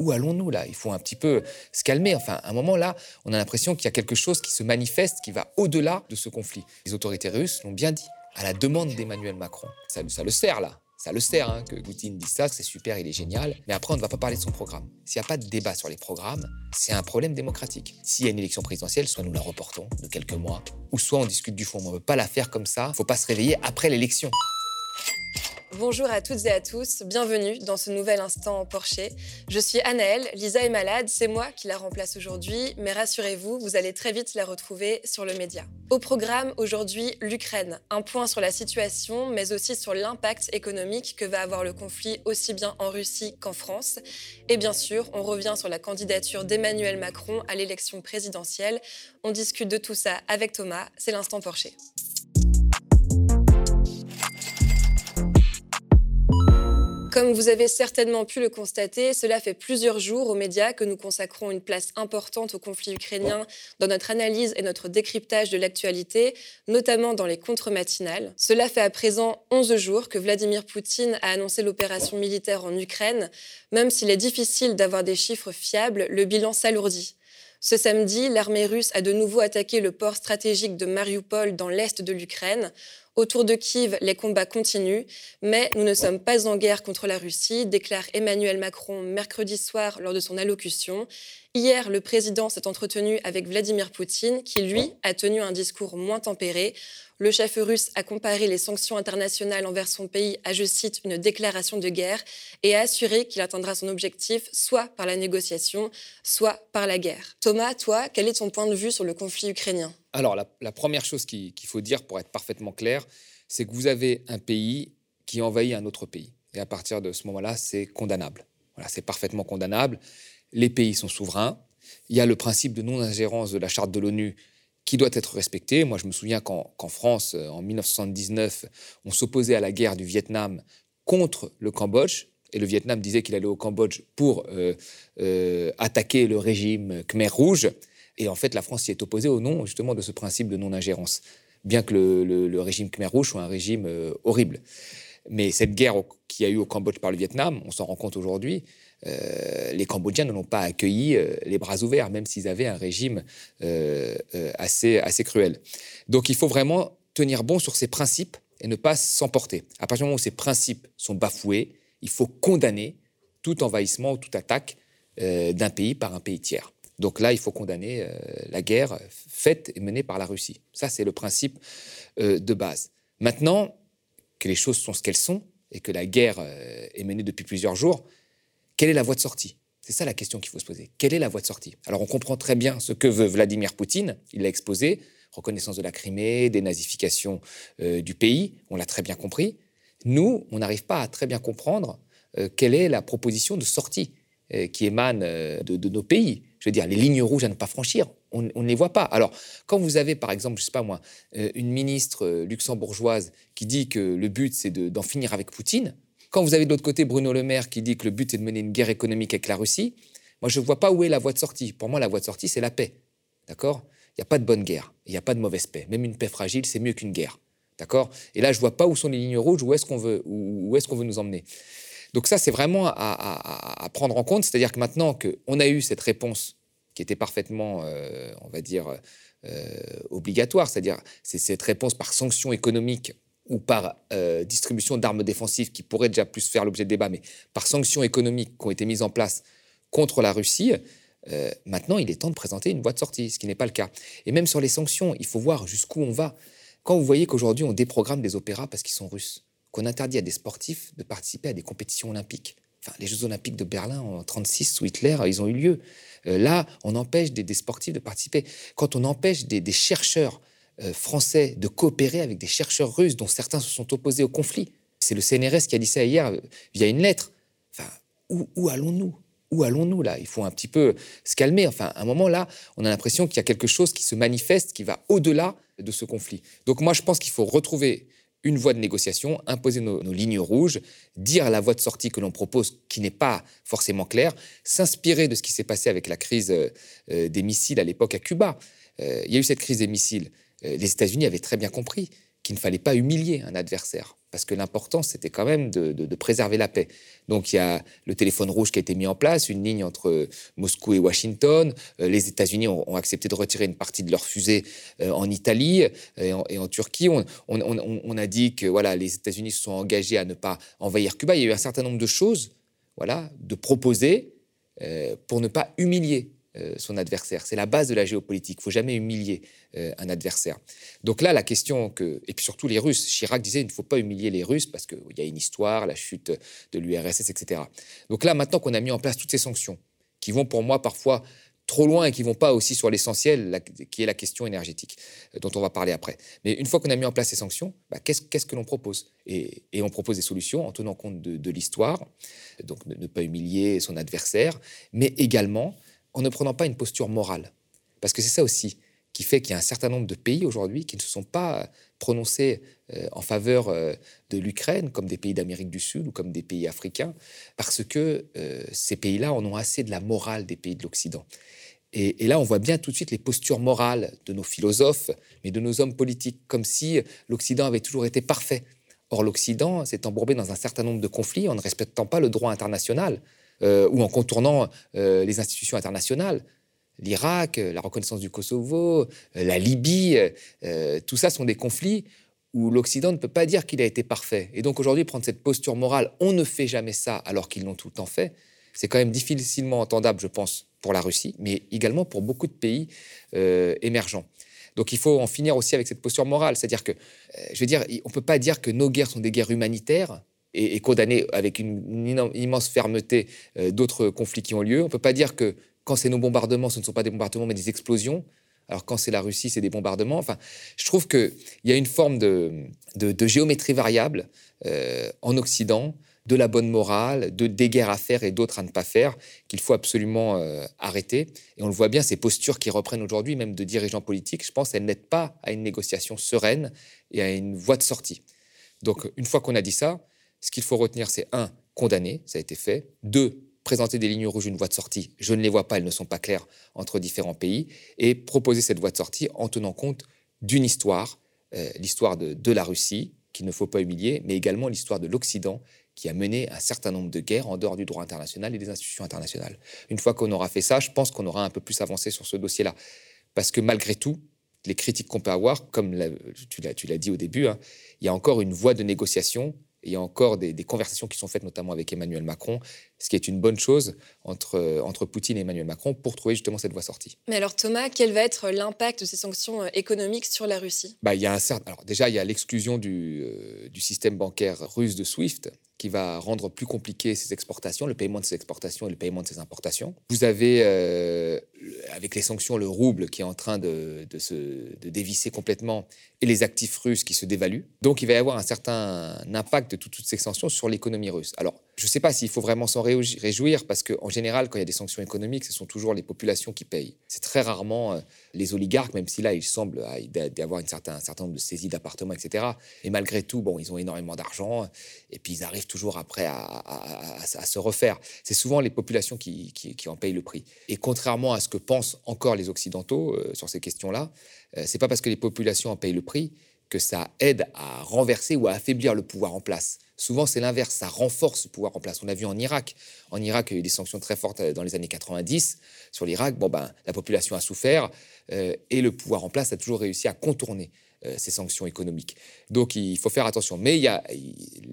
où allons-nous là? Il faut un petit peu se calmer. Enfin, à un moment là, on a l'impression qu'il y a quelque chose qui se manifeste, qui va au-delà de ce conflit. Les autorités russes l'ont bien dit, à la demande d'Emmanuel Macron. Ça, ça le sert là. Ça le sert hein, que Poutine dise ça, c'est super, il est génial. Mais après, on ne va pas parler de son programme. S'il n'y a pas de débat sur les programmes, c'est un problème démocratique. S'il y a une élection présidentielle, soit nous la reportons de quelques mois, ou soit on discute du fond. on ne veut pas la faire comme ça. Il ne faut pas se réveiller après l'élection. Bonjour à toutes et à tous, bienvenue dans ce nouvel instant Porcher. Je suis Anaëlle, Lisa est malade, c'est moi qui la remplace aujourd'hui, mais rassurez-vous, vous allez très vite la retrouver sur le média. Au programme aujourd'hui, l'Ukraine, un point sur la situation, mais aussi sur l'impact économique que va avoir le conflit aussi bien en Russie qu'en France. Et bien sûr, on revient sur la candidature d'Emmanuel Macron à l'élection présidentielle. On discute de tout ça avec Thomas, c'est l'instant Porcher. Comme vous avez certainement pu le constater, cela fait plusieurs jours aux médias que nous consacrons une place importante au conflit ukrainien dans notre analyse et notre décryptage de l'actualité, notamment dans les contre-matinales. Cela fait à présent 11 jours que Vladimir Poutine a annoncé l'opération militaire en Ukraine. Même s'il est difficile d'avoir des chiffres fiables, le bilan s'alourdit. Ce samedi, l'armée russe a de nouveau attaqué le port stratégique de Mariupol dans l'est de l'Ukraine. Autour de Kiev, les combats continuent, mais nous ne sommes pas en guerre contre la Russie, déclare Emmanuel Macron mercredi soir lors de son allocution. Hier, le président s'est entretenu avec Vladimir Poutine, qui, lui, a tenu un discours moins tempéré. Le chef russe a comparé les sanctions internationales envers son pays à, je cite, une déclaration de guerre et a assuré qu'il atteindra son objectif soit par la négociation, soit par la guerre. Thomas, toi, quel est ton point de vue sur le conflit ukrainien? Alors, la, première chose qu'il faut dire pour être parfaitement clair, c'est que vous avez un pays qui envahit un autre pays. Et à partir de ce moment-là, c'est condamnable. Voilà, c'est parfaitement condamnable. Les pays sont souverains. Il y a le principe de non-ingérence de la charte de l'ONU qui doit être respecté. Moi, je me souviens qu'en France, euh, en 1979, on s'opposait à la guerre du Vietnam contre le Cambodge. Et le Vietnam disait qu'il allait au Cambodge pour euh, euh, attaquer le régime Khmer Rouge. Et en fait, la France s'y est opposée au nom justement de ce principe de non-ingérence, bien que le, régime Khmer Rouge soit un régime horrible. Mais cette guerre qui a eu au Cambodge par le Vietnam, on s'en rend compte aujourd'hui, euh, les Cambodgiens ne l'ont pas accueilli euh, les bras ouverts, même s'ils avaient un régime euh, assez, assez cruel. Donc il faut vraiment tenir bon sur ces principes et ne pas s'emporter. À partir du moment où ces principes sont bafoués, il faut condamner tout envahissement ou toute attaque d'un pays par un pays tiers. Donc là, il faut condamner la guerre faite et menée par la Russie. Ça, c'est le principe de base. Maintenant que les choses sont ce qu'elles sont et que la guerre est menée depuis plusieurs jours, quelle est la voie de sortie? C'est ça la question qu'il faut se poser. Quelle est la voie de sortie? Alors on comprend très bien ce que veut Vladimir Poutine, il l'a exposé, reconnaissance de la Crimée, dénazification euh, du pays, on l'a très bien compris. Nous, on n'arrive pas à très bien comprendre euh, quelle est la proposition de sortie euh, qui émane de, nos pays. Je veux dire, les lignes rouges à ne pas franchir, on, ne les voit pas. Alors, quand vous avez, par exemple, je sais pas moi, une ministre luxembourgeoise qui dit que le but, c'est d'en finir avec Poutine, quand vous avez de l'autre côté Bruno Le Maire qui dit que le but est de mener une guerre économique avec la Russie, moi je ne vois pas où est la voie de sortie. Pour moi, la voie de sortie, c'est la paix. D'accord? Il n'y a pas de bonne guerre, il n'y a pas de mauvaise paix. Même une paix fragile, c'est mieux qu'une guerre. D'accord? Et là, je ne vois pas où sont les lignes rouges, où est-ce qu'on veut, où est-ce qu'on veut nous emmener. Donc ça, c'est vraiment à, prendre en compte. C'est-à-dire que maintenant qu'on a eu cette réponse qui était parfaitement, euh, on va dire, euh, obligatoire, c'est-à-dire c'est cette réponse par sanction économique ou par euh, distribution d'armes défensives qui pourraient déjà plus faire l'objet de débat, mais par sanctions économiques qui ont été mises en place contre la Russie, maintenant il est temps de présenter une voie de sortie, ce qui n'est pas le cas. Et même sur les sanctions, il faut voir jusqu'où on va. Quand vous voyez qu'aujourd'hui on déprogramme des opéras parce qu'ils sont russes, qu'on interdit à des sportifs de participer à des compétitions olympiques. Enfin, les Jeux olympiques de Berlin en 1936 sous Hitler, ils ont eu lieu. Euh, là, on empêche des, sportifs de participer. Quand on empêche des chercheurs euh, français de coopérer avec des chercheurs russes dont certains se sont opposés au conflit. C'est le CNRS qui a dit ça hier euh, via une lettre. Enfin, où, allons-nous? Où allons-nous là? Il faut un petit peu se calmer. Enfin, à un moment là, on a l'impression qu'il y a quelque chose qui se manifeste, qui va au-delà de ce conflit. Donc moi, je pense qu'il faut retrouver une voie de négociation, imposer nos, lignes rouges, dire la voie de sortie que l'on propose qui n'est pas forcément claire, s'inspirer de ce qui s'est passé avec la crise euh, des missiles à l'époque à Cuba. il y a eu cette crise des missiles. Euh, les États-Unis avaient très bien compris qu'il ne fallait pas humilier un adversaire parce que l'important, c'était quand même de, préserver la paix. Donc il y a le téléphone rouge qui a été mis en place, une ligne entre Moscou et Washington. Euh, les États-Unis ont, accepté de retirer une partie de leurs fusées euh, en Italie et en, Turquie. On, a dit que voilà, les États-Unis se sont engagés à ne pas envahir Cuba. Il y a eu un certain nombre de choses voilà, de proposer euh, pour ne pas humilier euh, son adversaire. C'est la base de la géopolitique. Il faut jamais humilier euh, un adversaire. Donc là, la question que... Et puis surtout les Russes. Chirac disait, il ne faut pas humilier les Russes parce qu'il y a une histoire, la chute de l'URSS, etc. Donc là, maintenant qu'on a mis en place toutes ces sanctions, qui vont pour moi parfois trop loin et qui vont pas aussi sur l'essentiel, qui est la question énergétique, euh, dont on va parler après. Mais une fois qu'on a mis en place ces sanctions, bah, qu'est-ce que l'on propose? Et, on propose des solutions en tenant compte de l'histoire, donc ne pas humilier son adversaire, mais également en ne prenant pas une posture morale. Parce que c'est ça aussi qui fait qu'il y a un certain nombre de pays aujourd'hui qui ne se sont pas prononcés euh, en faveur euh, de l'Ukraine, comme des pays d'Amérique du Sud ou comme des pays africains, parce que euh, ces pays-là en ont assez de la morale des pays de l'Occident. Et, là, on voit bien tout de suite les postures morales de nos philosophes, mais de nos hommes politiques, comme si l'Occident avait toujours été parfait. Or, l'Occident s'est embourbé dans un certain nombre de conflits en ne respectant pas le droit international. Euh, ou en contournant euh, les institutions internationales. L'Irak, euh, la reconnaissance du Kosovo, la Libye, tout ça sont des conflits où l'Occident ne peut pas dire qu'il a été parfait. Et donc aujourd'hui, prendre cette posture morale, on ne fait jamais ça alors qu'ils l'ont tout le temps fait, c'est quand même difficilement entendable, je pense, pour la Russie, mais également pour beaucoup de pays émergents. Donc il faut en finir aussi avec cette posture morale, c'est-à-dire que, je veux dire, on ne peut pas dire que nos guerres sont des guerres humanitaires et, condamner avec une, immense fermeté euh, d'autres conflits qui ont lieu. On ne peut pas dire que quand c'est nos bombardements, ce ne sont pas des bombardements, mais des explosions. Alors quand c'est la Russie, c'est des bombardements. Enfin, je trouve qu'il y a une forme de, géométrie variable euh, en Occident, de la bonne morale, de des guerres à faire et d'autres à ne pas faire, qu'il faut absolument euh, arrêter. Et on le voit bien, ces postures qui reprennent aujourd'hui, même de dirigeants politiques, je pense, elles n'aident pas à une négociation sereine et à une voie de sortie. Donc, une fois qu'on a dit ça, ce qu'il faut retenir, c'est un, condamner, ça a été fait. Deux, présenter des lignes rouges, une voie de sortie. Je ne les vois pas, elles ne sont pas claires entre différents pays. Et proposer cette voie de sortie en tenant compte d'une histoire, euh, l'histoire de, la Russie, qu'il ne faut pas humilier, mais également l'histoire de l'Occident, qui a mené un certain nombre de guerres en dehors du droit international et des institutions internationales. Une fois qu'on aura fait ça, je pense qu'on aura un peu plus avancé sur ce dossier-là. Parce que malgré tout, les critiques qu'on peut avoir, comme tu l'as dit au début, hein, il y a encore une voie de négociation il y a encore des, conversations qui sont faites, notamment avec Emmanuel Macron, ce qui est une bonne chose entre, entre Poutine et Emmanuel Macron pour trouver justement cette voie sortie. Mais alors Thomas, quel va être l'impact de ces sanctions euh, économiques sur la Russie? Bah, il y a un certain... alors, Déjà, il y a l'exclusion du, euh, du système bancaire russe de SWIFT qui va rendre plus compliqué ses exportations, le paiement de ses exportations et le paiement de ses importations. Vous avez, euh, avec les sanctions, le rouble qui est en train de, de, se, de dévisser complètement et les actifs russes qui se dévaluent. Donc il va y avoir un certain impact de toutes ces sanctions sur l'économie russe. Alors, je ne sais pas s'il faut vraiment s'en réjouir parce qu'en général, quand il y a des sanctions économiques, ce sont toujours les populations qui payent. C'est très rarement euh, les oligarques, même si là, il semble y avoir un certain nombre de saisies d'appartements, etc. Et malgré tout, bon, ils ont énormément d'argent et puis ils arrivent toujours après à, se refaire. C'est souvent les populations qui, en payent le prix. Et contrairement à ce que pensent encore les Occidentaux euh, sur ces questions-là, euh, c'est pas parce que les populations en payent le prix que ça aide à renverser ou à affaiblir le pouvoir en place. Souvent, c'est l'inverse, ça renforce le pouvoir en place. On a vu en Irak. En Irak, il y a eu des sanctions très fortes euh, dans les années 90 sur l'Irak. Bon, ben, la population a souffert euh, et le pouvoir en place a toujours réussi à contourner euh, ces sanctions économiques. Donc, il faut faire attention. Mais il y a,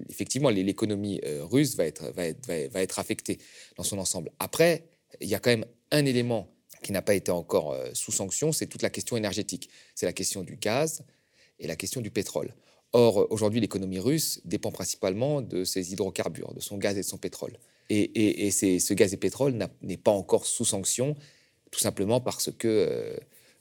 effectivement, l'économie russe va être, va, être, va être affectée dans son ensemble. Après, il y a quand même un élément qui n'a pas été encore sous sanction, c'est toute la question énergétique. C'est la question du gaz et la question du pétrole. Or, aujourd'hui, l'économie russe dépend principalement de ses hydrocarbures, de son gaz et de son pétrole. Et, ce gaz et pétrole n'est pas encore sous sanction, tout simplement parce que euh,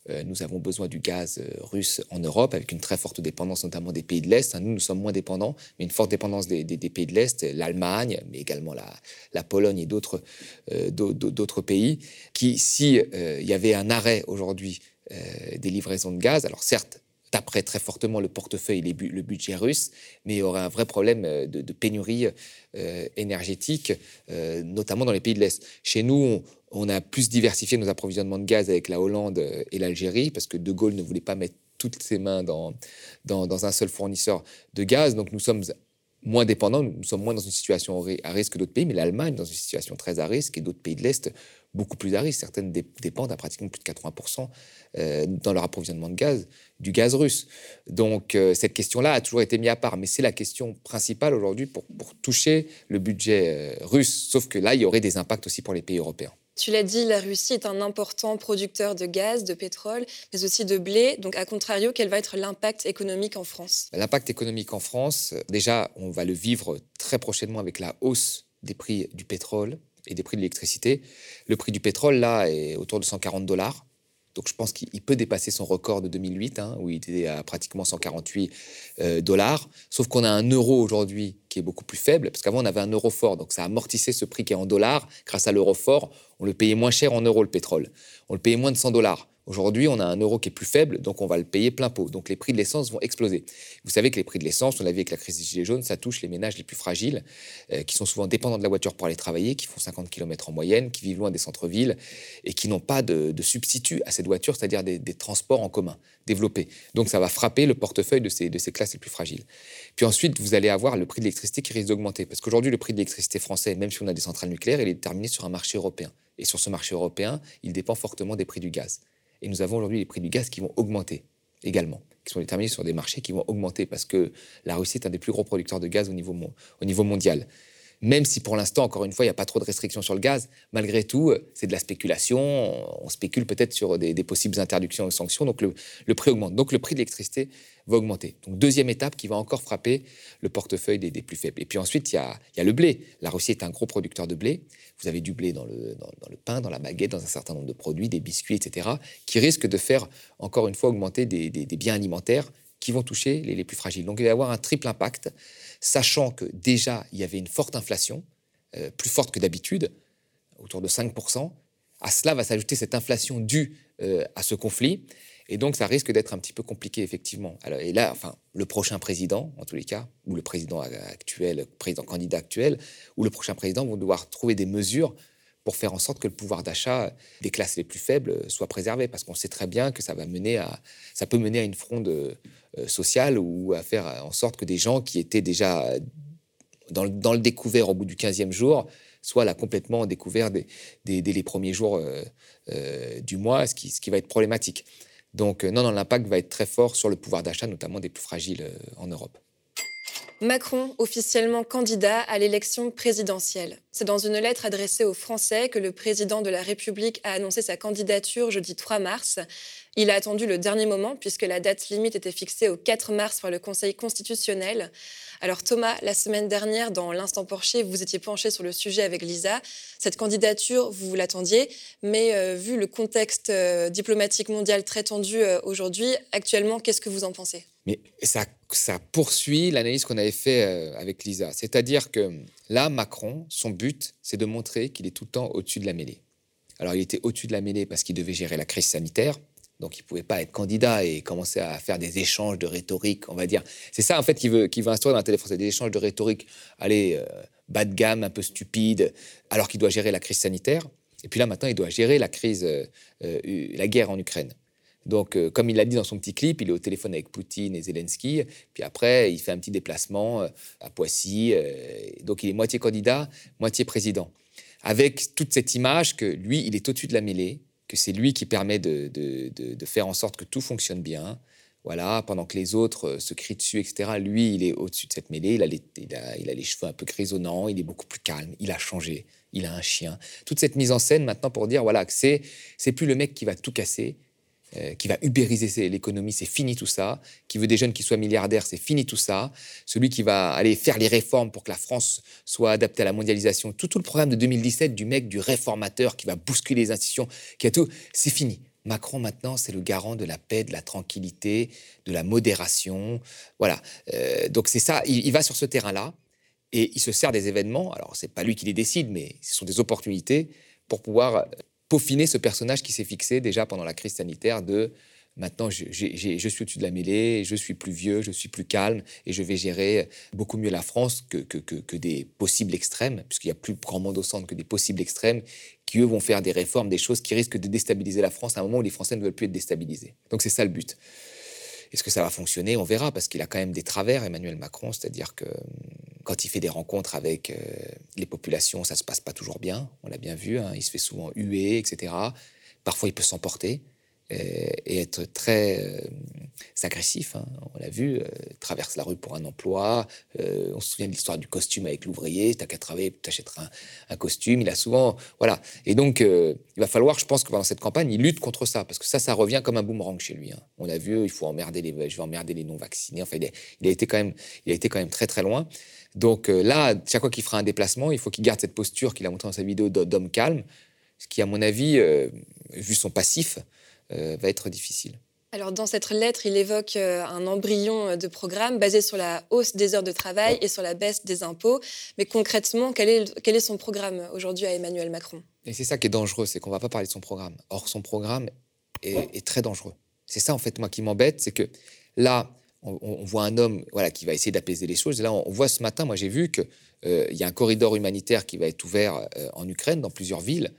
euh, nous avons besoin du gaz euh, russe en Europe, avec une très forte dépendance notamment des pays de l'Est. Nous, nous sommes moins dépendants, mais une forte dépendance des, pays de l'Est, l'Allemagne, mais également la, Pologne et d'autres pays, qui, s'il y avait un arrêt aujourd'hui des livraisons de gaz, alors certes, taperait très fortement le portefeuille et le budget russe, mais il y aurait un vrai problème euh, de, pénurie euh, énergétique, euh, notamment dans les pays de l'Est. Chez nous, on, a plus diversifié nos approvisionnements de gaz avec la Hollande et l'Algérie, parce que De Gaulle ne voulait pas mettre toutes ses mains dans, dans, un seul fournisseur de gaz. Donc nous sommes moins dépendants, nous sommes moins dans une situation à risque que d'autres pays, mais l'Allemagne dans une situation très à risque et d'autres pays de l'Est beaucoup plus à risque. Certaines dépendent à pratiquement plus de 80% euh, dans leur approvisionnement de gaz du gaz russe. Donc euh, cette question-là a toujours été mise à part, mais c'est la question principale aujourd'hui pour, pour, toucher le budget euh, russe, sauf que là, il y aurait des impacts aussi pour les pays européens. Tu l'as dit, la Russie est un important producteur de gaz, de pétrole, mais aussi de blé. Donc, à contrario, quel va être l'impact économique en France? L'impact économique en France, déjà, on va le vivre très prochainement avec la hausse des prix du pétrole et des prix de l'électricité. Le prix du pétrole, là, est autour de 140 dollars. Donc je pense qu'il peut dépasser son record de 2008, hein, où il était à pratiquement 148 euh, dollars. Sauf qu'on a un euro aujourd'hui qui est beaucoup plus faible, parce qu'avant on avait un euro fort, donc ça amortissait ce prix qui est en dollars. Grâce à l'euro fort, on le payait moins cher en euros le pétrole. On le payait moins de 100 dollars. Aujourd'hui, on a un euro qui est plus faible, donc on va le payer plein pot. Donc les prix de l'essence vont exploser. Vous savez que les prix de l'essence, on l'a vu avec la crise des Gilets jaunes, ça touche les ménages les plus fragiles, euh, qui sont souvent dépendants de la voiture pour aller travailler, qui font 50 km en moyenne, qui vivent loin des centres-villes et qui n'ont pas de, substitut à cette voiture, c'est-à-dire des, transports en commun développés. Donc ça va frapper le portefeuille de ces, de ces classes les plus fragiles. Puis ensuite, vous allez avoir le prix de l'électricité qui risque d'augmenter. Parce qu'aujourd'hui, le prix de l'électricité français, même si on a des centrales nucléaires, il est déterminé sur un marché européen. Et sur ce marché européen, il dépend fortement des prix du gaz. Et nous avons aujourd'hui les prix du gaz qui vont augmenter également, qui sont déterminés sur des marchés qui vont augmenter parce que la Russie est un des plus gros producteurs de gaz au niveau, au niveau mondial même si pour l'instant, encore une fois, il n'y a pas trop de restrictions sur le gaz, malgré tout, euh, c'est de la spéculation. On spécule peut-être sur des, possibles interdictions et sanctions, donc le, prix augmente. Donc le prix de l'électricité va augmenter. Donc deuxième étape qui va encore frapper le portefeuille des, plus faibles. Et puis ensuite, il y, a, le blé. La Russie est un gros producteur de blé. Vous avez du blé dans le, dans, le pain, dans la baguette, dans un certain nombre de produits, des biscuits, etc., qui risquent de faire, encore une fois, augmenter des, biens alimentaires qui vont toucher les, plus fragiles. Donc il va y avoir un triple impact sachant que déjà, il y avait une forte inflation, euh, plus forte que d'habitude, autour de 5%. À cela va s'ajouter cette inflation due euh, à ce conflit. Et donc, ça risque d'être un petit peu compliqué, effectivement. Et là, enfin, le prochain président, en tous les cas, ou le président actuel, président candidat actuel, ou le prochain président vont devoir trouver des mesures pour faire en sorte que le pouvoir d'achat des classes les plus faibles soit préservé, parce qu'on sait très bien que ça va mener à, ça peut mener à une fronde euh, sociale ou à faire en sorte que des gens qui étaient déjà dans le, découvert au bout du 15e jour soient là complètement découverts dès, les premiers jours euh, euh, du mois, ce qui, ce qui va être problématique. Donc non, non, l'impact va être très fort sur le pouvoir d'achat, notamment des plus fragiles en Europe. Macron, officiellement candidat à l'élection présidentielle. C'est dans une lettre adressée aux Français que le président de la République a annoncé sa candidature jeudi 3 mars. Il a attendu le dernier moment puisque la date limite était fixée au 4 mars par le Conseil constitutionnel. Alors Thomas, la semaine dernière, dans l'Instant Porcher, vous étiez penché sur le sujet avec Lisa. Cette candidature, vous, l'attendiez, mais euh, vu le contexte euh, diplomatique mondial très tendu euh, aujourd'hui, actuellement, qu'est-ce que vous en pensez? Mais ça, poursuit l'analyse qu'on avait fait avec Lisa. C'est-à-dire que là, Macron, son but, c'est de montrer qu'il est tout le temps au-dessus de la mêlée. Alors il était au-dessus de la mêlée parce qu'il devait gérer la crise sanitaire, donc il ne pouvait pas être candidat et commencer à faire des échanges de rhétorique, on va dire. C'est ça en fait qu'il veut, instaurer dans la télé française, des échanges de rhétorique, allez, euh, bas de gamme, un peu stupide, alors qu'il doit gérer la crise sanitaire. Et puis là maintenant, il doit gérer la crise, euh, euh, la guerre en Ukraine. Donc, comme il l'a dit dans son petit clip, il est au téléphone avec Poutine et Zelensky. Puis après, il fait un petit déplacement à Poissy. donc, il est moitié candidat, moitié président. Avec toute cette image que lui, il est au-dessus de la mêlée, que c'est lui qui permet de, faire en sorte que tout fonctionne bien. Voilà, pendant que les autres euh, se crient dessus, etc. Lui, il est au-dessus de cette mêlée. Il a, les, il, a, les, cheveux un peu grisonnants. Il est beaucoup plus calme. Il a changé. Il a un chien. Toute cette mise en scène maintenant pour dire voilà que c'est plus le mec qui va tout casser. Euh, qui va ubériser l'économie, c'est fini tout ça. Qui veut des jeunes qui soient milliardaires, c'est fini tout ça. Celui qui va aller faire les réformes pour que la France soit adaptée à la mondialisation, tout, tout le programme de 2017 du mec, du réformateur qui va bousculer les institutions, qui a tout, c'est fini. Macron, maintenant, c'est le garant de la paix, de la tranquillité, de la modération. Voilà. Euh, donc, c'est ça. Il, il, va sur ce terrain-là et il se sert des événements. Alors, c'est pas lui qui les décide, mais ce sont des opportunités pour pouvoir peaufiner ce personnage qui s'est fixé déjà pendant la crise sanitaire de maintenant je, suis au-dessus de la mêlée, je suis plus vieux, je suis plus calme et je vais gérer beaucoup mieux la France que, que, des possibles extrêmes, puisqu'il y a plus grand monde au centre que des possibles extrêmes qui, eux, vont faire des réformes, des choses qui risquent de déstabiliser la France à un moment où les Français ne veulent plus être déstabilisés. Donc c'est ça le but. Est-ce que ça va fonctionner? On verra, parce qu'il a quand même des travers, Emmanuel Macron, c'est-à-dire que quand il fait des rencontres avec euh, les populations, ça ne se passe pas toujours bien. On l'a bien vu, hein, il se fait souvent huer, etc. Parfois, il peut s'emporter et être très euh, agressif. Hein. On l'a vu, euh, traverse la rue pour un emploi. Euh, on se souvient de l'histoire du costume avec l'ouvrier. T'as qu'à travailler, t'achèteras un, un costume. Il a souvent, voilà. Et donc, il va falloir, je pense que pendant cette campagne, il lutte contre ça parce que ça, ça revient comme un boomerang chez lui. Hein. On a vu, il faut emmerder les, je vais emmerder les non vaccinés. Enfin, il a, été quand même, il a été quand même très très loin. Donc là, chaque fois qu'il fera un déplacement, il faut qu'il garde cette posture qu'il a montrée dans sa vidéo d'homme calme, ce qui, à mon avis, vu son passif, euh, va être difficile. Alors dans cette lettre, il évoque euh, un embryon euh, de programme basé sur la hausse des heures de travail et sur la baisse des impôts. Mais concrètement, quel est, quel est son programme aujourd'hui à Emmanuel Macron? Et c'est ça qui est dangereux, c'est qu'on ne va pas parler de son programme. Or, son programme est, très dangereux. C'est ça, en fait, moi, qui m'embête, c'est que là, on, voit un homme voilà, qui va essayer d'apaiser les choses. Et là, on, voit ce matin, moi, j'ai vu qu'il y a un corridor humanitaire qui va être ouvert en Ukraine, dans plusieurs villes.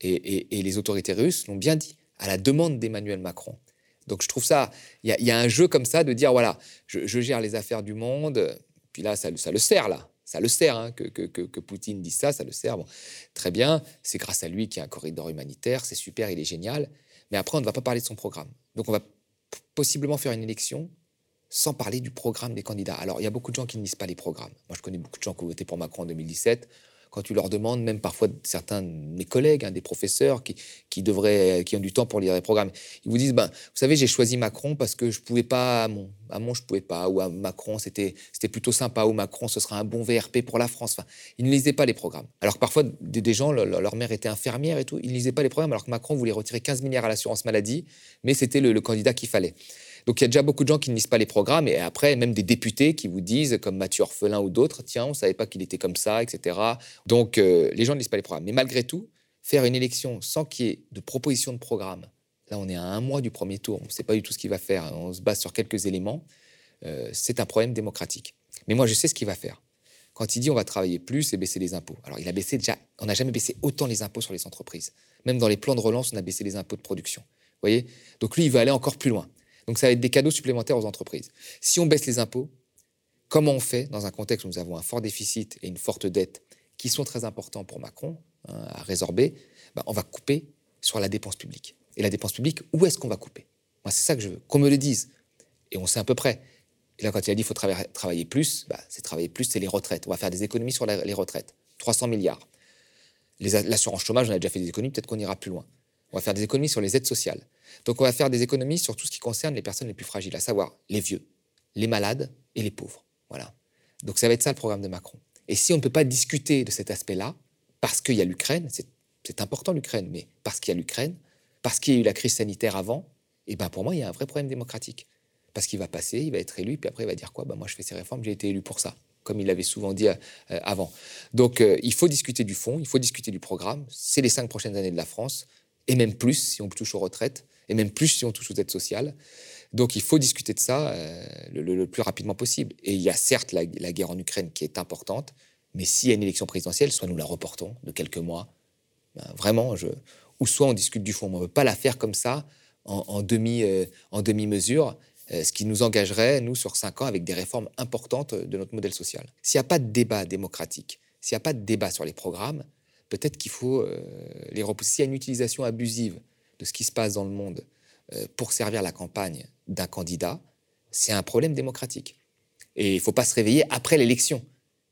et les autorités russes l'ont bien dit à la demande d'Emmanuel Macron. Donc je trouve ça, il y, a un jeu comme ça de dire, voilà, je, gère les affaires du monde, puis là, ça, le sert, là. Ça le sert, hein, que, que, Poutine dise ça, ça le sert. Bon, très bien, c'est grâce à lui qu'il y a un corridor humanitaire, c'est super, il est génial. Mais après, on ne va pas parler de son programme. Donc on va possiblement faire une élection sans parler du programme des candidats. Alors, il y a beaucoup de gens qui ne lisent pas les programmes. Moi, je connais beaucoup de gens qui ont voté pour Macron en 2017 quand tu leur demandes, même parfois certains de mes collègues, hein, des professeurs qui, qui, devraient, qui ont du temps pour lire les programmes, ils vous disent, ben, vous savez, j'ai choisi Macron parce que je pouvais pas, à mon, à mon je pouvais pas, ou à Macron, c'était, plutôt sympa, ou Macron, ce sera un bon VRP pour la France. Enfin, ils ne lisaient pas les programmes. Alors que parfois, des, gens, leur, mère était infirmière et tout, ils ne lisaient pas les programmes, alors que Macron voulait retirer 15 milliards à l'assurance maladie, mais c'était le candidat qu'il fallait. Donc il y a déjà beaucoup de gens qui ne lisent pas les programmes et après même des députés qui vous disent, comme Mathieu Orphelin ou d'autres, tiens, on ne savait pas qu'il était comme ça, etc. Donc euh, les gens ne lisent pas les programmes. Mais malgré tout, faire une élection sans qu'il y ait de proposition de programme, là on est à un mois du premier tour, on ne sait pas du tout ce qu'il va faire, on se base sur quelques éléments, euh, c'est un problème démocratique. Mais moi je sais ce qu'il va faire. Quand il dit on va travailler plus et baisser les impôts. Alors il a baissé déjà, on n'a jamais baissé autant les impôts sur les entreprises. Même dans les plans de relance, on a baissé les impôts de production. Vous voyez? Donc lui, il veut aller encore plus loin. Donc ça va être des cadeaux supplémentaires aux entreprises. Si on baisse les impôts, comment on fait dans un contexte où nous avons un fort déficit et une forte dette qui sont très importants pour Macron hein, à résorber ben, On va couper sur la dépense publique. Et la dépense publique, où est-ce qu'on va couper? Moi, c'est ça que je veux, qu'on me le dise. Et on sait à peu près. Et là, quand il a dit qu'il faut travailler, plus, ben, c'est travailler plus, c'est les retraites. On va faire des économies sur les retraites. 300 milliards. L'assurance chômage, on a déjà fait des économies, peut-être qu'on ira plus loin. On va faire des économies sur les aides sociales. Donc on va faire des économies sur tout ce qui concerne les personnes les plus fragiles, à savoir les vieux, les malades et les pauvres. Voilà. Donc ça va être ça le programme de Macron. Et si on ne peut pas discuter de cet aspect-là, parce qu'il y a l'Ukraine, c'est important l'Ukraine, mais parce qu'il y a l'Ukraine, parce qu'il y a eu la crise sanitaire avant, et eh ben pour moi, il y a un vrai problème démocratique. Parce qu'il va passer, il va être élu, puis après il va dire quoi? Ben Moi je fais ces réformes, j'ai été élu pour ça, comme il l'avait souvent dit euh, avant. Donc euh, il faut discuter du fond, il faut discuter du programme. C'est les cinq prochaines années de la France et même plus si on touche aux retraites, et même plus si on touche aux aides sociales. Donc il faut discuter de ça euh, le, plus rapidement possible. Et il y a certes la, guerre en Ukraine qui est importante, mais s'il y a une élection présidentielle, soit nous la reportons de quelques mois, ben, vraiment, ou soit on discute du fond. on ne veut pas la faire comme ça, en, demi, euh, en demi-mesure, euh, ce qui nous engagerait, nous, sur cinq ans, avec des réformes importantes de notre modèle social. S'il n'y a pas de débat démocratique, s'il n'y a pas de débat sur les programmes, peut-être qu'il faut euh, les repousser. S'il y a une utilisation abusive de ce qui se passe dans le monde euh, pour servir la campagne d'un candidat, c'est un problème démocratique. Et il ne faut pas se réveiller après l'élection,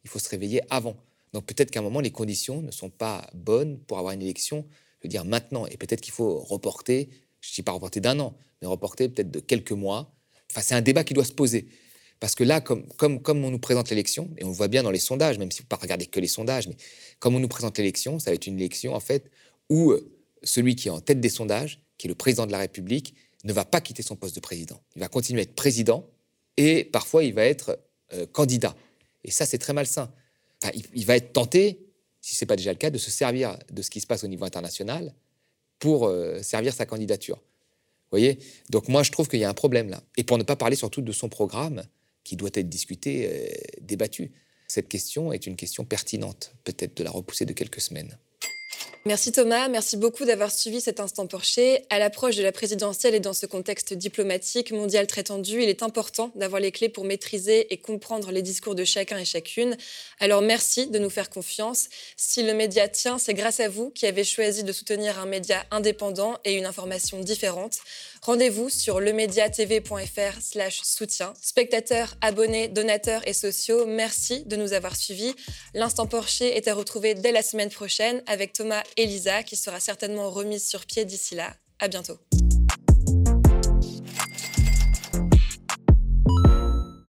il faut se réveiller avant. Donc peut-être qu'à un moment, les conditions ne sont pas bonnes pour avoir une élection, je veux dire maintenant, et peut-être qu'il faut reporter, je ne dis pas reporter d'un an, mais reporter peut-être de quelques mois. Enfin, c'est un débat qui doit se poser. Parce que là, comme, on nous présente l'élection, et on le voit bien dans les sondages, même si vous ne pas regarder que les sondages, mais comme on nous présente l'élection, ça va être une élection en fait où euh, celui qui est en tête des sondages, qui est le président de la République, ne va pas quitter son poste de président. Il va continuer à être président et parfois il va être euh, candidat. Et ça, c'est très malsain. Il, va être tenté, si ce n'est pas déjà le cas, de se servir de ce qui se passe au niveau international pour euh, servir sa candidature. Vous voyez? Donc moi, je trouve qu'il y a un problème là. Et pour ne pas parler surtout de son programme, qui doit être discuté, débattu. Cette question est une question pertinente, peut-être de la repousser de quelques semaines. Merci Thomas, merci beaucoup d'avoir suivi cet instant Porcher. À l'approche de la présidentielle et dans ce contexte diplomatique mondial très tendu, il est important d'avoir les clés pour maîtriser et comprendre les discours de chacun et chacune. Alors merci de nous faire confiance. Si le média tient, c'est grâce à vous qui avez choisi de soutenir un média indépendant et une information différente. Rendez-vous sur lemediatv.fr slash soutien. Spectateurs, abonnés, donateurs et sociaux, merci de nous avoir suivis. L'instant Porcher est à retrouver dès la semaine prochaine avec Thomas et Lisa qui sera certainement remise sur pied d'ici là. À bientôt.